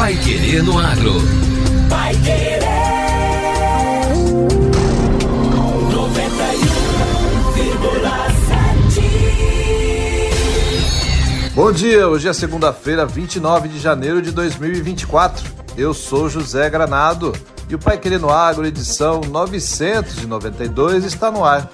Pai Querer no Agro. Pai Querer. 91,7. Bom dia, hoje é segunda-feira, 29 de janeiro de 2024. Eu sou José Granado e o Pai Querer no Agro, edição 992, está no ar.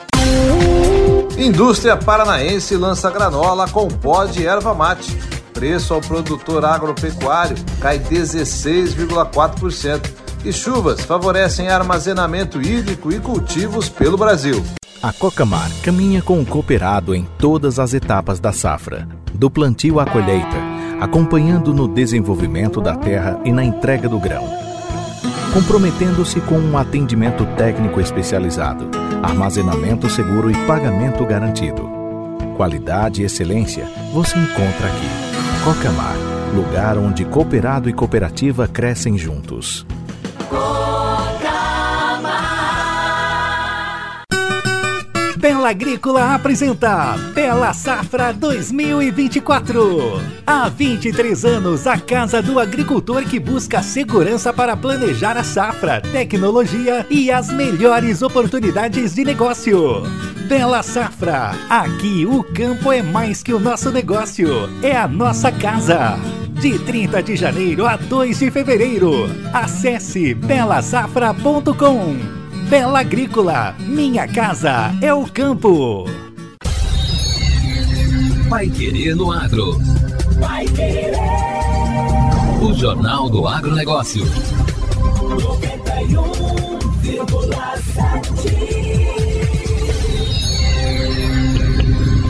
Indústria paranaense lança granola com pó de erva mate. Preço ao produtor agropecuário cai 16,4%. E chuvas favorecem armazenamento hídrico e cultivos pelo Brasil. A Cocamar caminha com o cooperado em todas as etapas da safra, do plantio à colheita, acompanhando no desenvolvimento da terra e na entrega do grão. Comprometendo-se com um atendimento técnico especializado, armazenamento seguro e pagamento garantido. Qualidade e excelência você encontra aqui. Cocamar, lugar onde cooperado e cooperativa crescem juntos. Bela Agrícola apresenta Bela Safra 2024. Há 23 anos, a Casa do Agricultor que busca segurança para planejar a safra, tecnologia e as melhores oportunidades de negócio. Bela Safra, aqui o campo é mais que o nosso negócio, é a nossa casa. De 30 de janeiro a 2 de fevereiro. Acesse belasafra.com. Bela Agrícola, minha casa é o campo. Pai Querer no Agro. Pai Querer. O Jornal do Agronegócio. 91,7.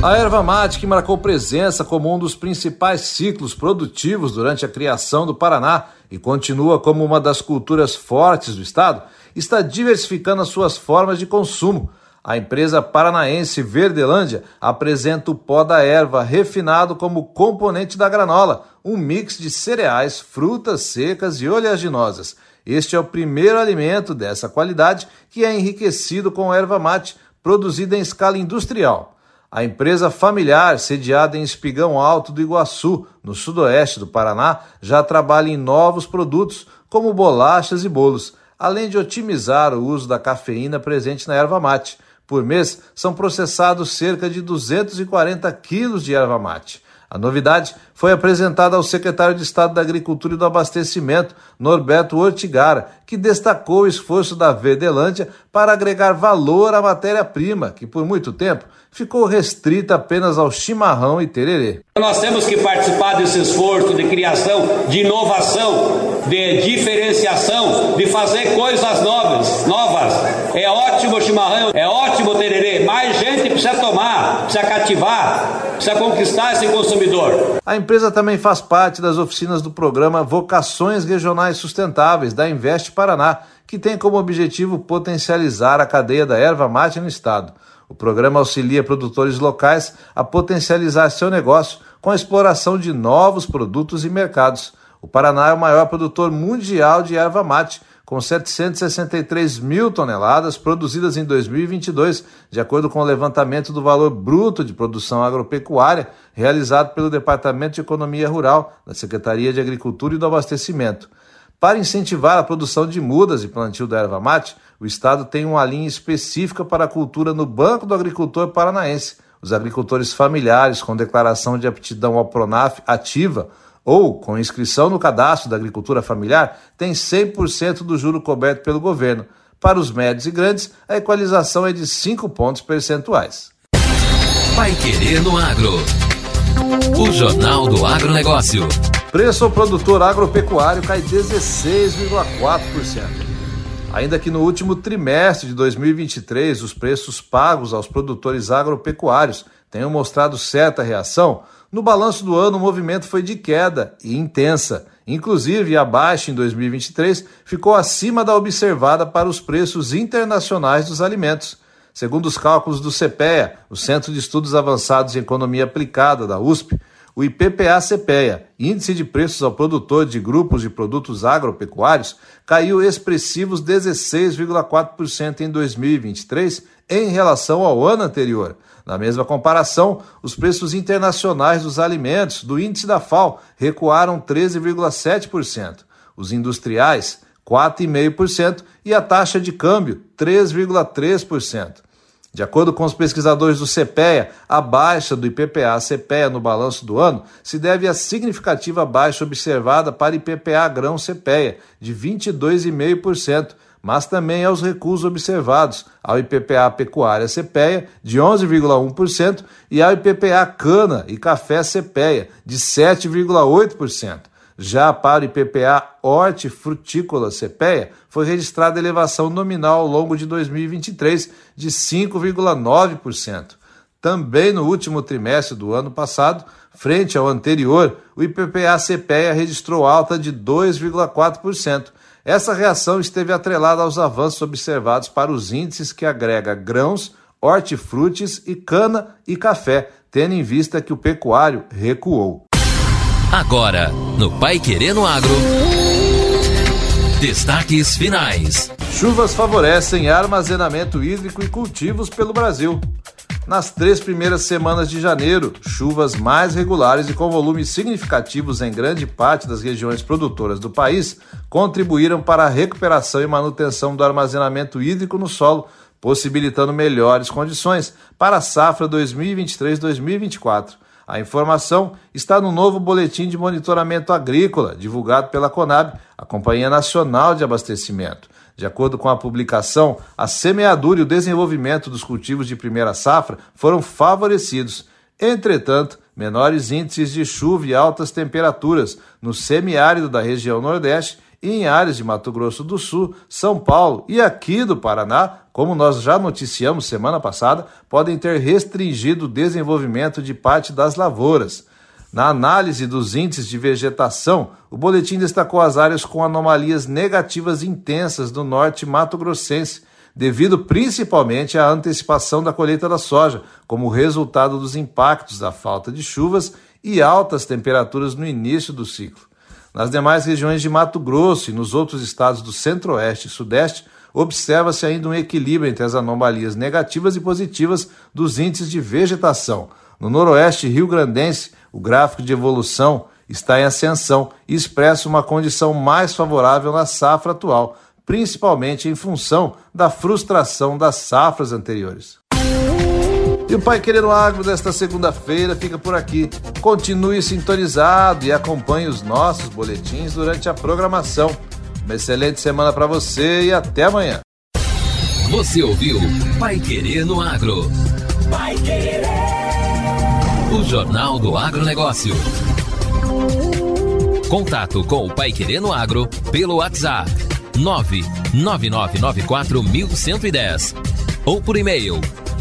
A erva mate, que marcou presença como um dos principais ciclos produtivos durante a criação do Paraná e continua como uma das culturas fortes do estado, está diversificando as suas formas de consumo. A empresa paranaense Verdelândia apresenta o pó da erva refinado como componente da granola, um mix de cereais, frutas secas e oleaginosas. Este é o primeiro alimento dessa qualidade que é enriquecido com erva mate, produzida em escala industrial. A empresa familiar, sediada em Espigão Alto do Iguaçu, no sudoeste do Paraná, já trabalha em novos produtos, como bolachas e bolos, além de otimizar o uso da cafeína presente na erva mate. Por mês, são processados cerca de 240 quilos de erva mate. A novidade foi apresentada ao secretário de Estado da Agricultura e do Abastecimento, Norberto Ortigara, que destacou o esforço da Verdelândia para agregar valor à matéria-prima, que por muito tempo ficou restrita apenas ao chimarrão e tererê. Nós temos que participar desse esforço de criação, de inovação, de diferenciação, de fazer coisas novas. novas. É ótimo o chimarrão, é ótimo o tererê. Mais gente precisa tomar, precisa cativar, precisa conquistar esse consumidor. A empresa também faz parte das oficinas do programa Vocações Regionais Sustentáveis da Investe Paraná, que tem como objetivo potencializar a cadeia da erva mate no estado. O programa auxilia produtores locais a potencializar seu negócio com a exploração de novos produtos e mercados. O Paraná é o maior produtor mundial de erva mate, com 763 mil toneladas produzidas em 2022, de acordo com o levantamento do valor bruto de produção agropecuária realizado pelo Departamento de Economia Rural da Secretaria de Agricultura e do Abastecimento. Para incentivar a produção de mudas e plantio da erva mate, o Estado tem uma linha específica para a cultura no Banco do Agricultor Paranaense. Os agricultores familiares com declaração de aptidão ao PRONAF ativa ou com inscrição no cadastro da agricultura familiar têm 100% do juro coberto pelo governo. Para os médios e grandes, a equalização é de 5 pontos percentuais. Pai Querer no Agro. O Jornal do Agronegócio. Preço ao produtor agropecuário cai 16,4%. Ainda que no último trimestre de 2023 os preços pagos aos produtores agropecuários tenham mostrado certa reação, no balanço do ano o movimento foi de queda e intensa. Inclusive, a baixa em 2023 ficou acima da observada para os preços internacionais dos alimentos. Segundo os cálculos do CPEA, o Centro de Estudos Avançados em Economia Aplicada da USP, o IPPA-CPEA, Índice de Preços ao Produtor de Grupos de Produtos Agropecuários, caiu expressivos 16,4% em 2023 em relação ao ano anterior. Na mesma comparação, os preços internacionais dos alimentos do índice da FAO recuaram 13,7%, os industriais 4,5% e a taxa de câmbio 3,3%. De acordo com os pesquisadores do CPEA, a baixa do IPPA-CPEA no balanço do ano se deve à significativa baixa observada para IPPA grão-CPEA, de 22,5%, mas também aos recuos observados ao IPPA pecuária CPEA, de 11,1%, e ao IPPA cana e café CPEA, de 7,8%. Já para o IPPA hortifrutícola CPEA, foi registrada elevação nominal ao longo de 2023 de 5,9%. Também no último trimestre do ano passado, frente ao anterior, o IPPA CPEA registrou alta de 2,4%. Essa reação esteve atrelada aos avanços observados para os índices que agrega grãos, hortifrutis e cana e café, tendo em vista que o pecuário recuou. Agora, no Pai Querendo Agro. Destaques finais. Chuvas favorecem armazenamento hídrico e cultivos pelo Brasil. Nas três primeiras semanas de janeiro, chuvas mais regulares e com volumes significativos em grande parte das regiões produtoras do país contribuíram para a recuperação e manutenção do armazenamento hídrico no solo, possibilitando melhores condições para a safra 2023-2024. A informação está no novo Boletim de Monitoramento Agrícola, divulgado pela Conab, a Companhia Nacional de Abastecimento. De acordo com a publicação, a semeadura e o desenvolvimento dos cultivos de primeira safra foram favorecidos. Entretanto, menores índices de chuva e altas temperaturas no semiárido da região Nordeste e em áreas de Mato Grosso do Sul, São Paulo e aqui do Paraná, como nós já noticiamos semana passada, podem ter restringido o desenvolvimento de parte das lavouras. Na análise dos índices de vegetação, o boletim destacou as áreas com anomalias negativas intensas do norte mato-grossense, devido principalmente à antecipação da colheita da soja, como resultado dos impactos da falta de chuvas e altas temperaturas no início do ciclo. Nas demais regiões de Mato Grosso e nos outros estados do Centro-Oeste e Sudeste, observa-se ainda um equilíbrio entre as anomalias negativas e positivas dos índices de vegetação. No Noroeste Rio-Grandense, o gráfico de evolução está em ascensão e expressa uma condição mais favorável na safra atual, principalmente em função da frustração das safras anteriores. E o Pai Querendo Agro desta segunda-feira fica por aqui. Continue sintonizado e acompanhe os nossos boletins durante a programação. Uma excelente semana para você e até amanhã. Você ouviu Pai Querendo Agro. Pai Querer. O Jornal do Agronegócio. Contato com o Pai Querendo Agro pelo WhatsApp 999941110 ou por e-mail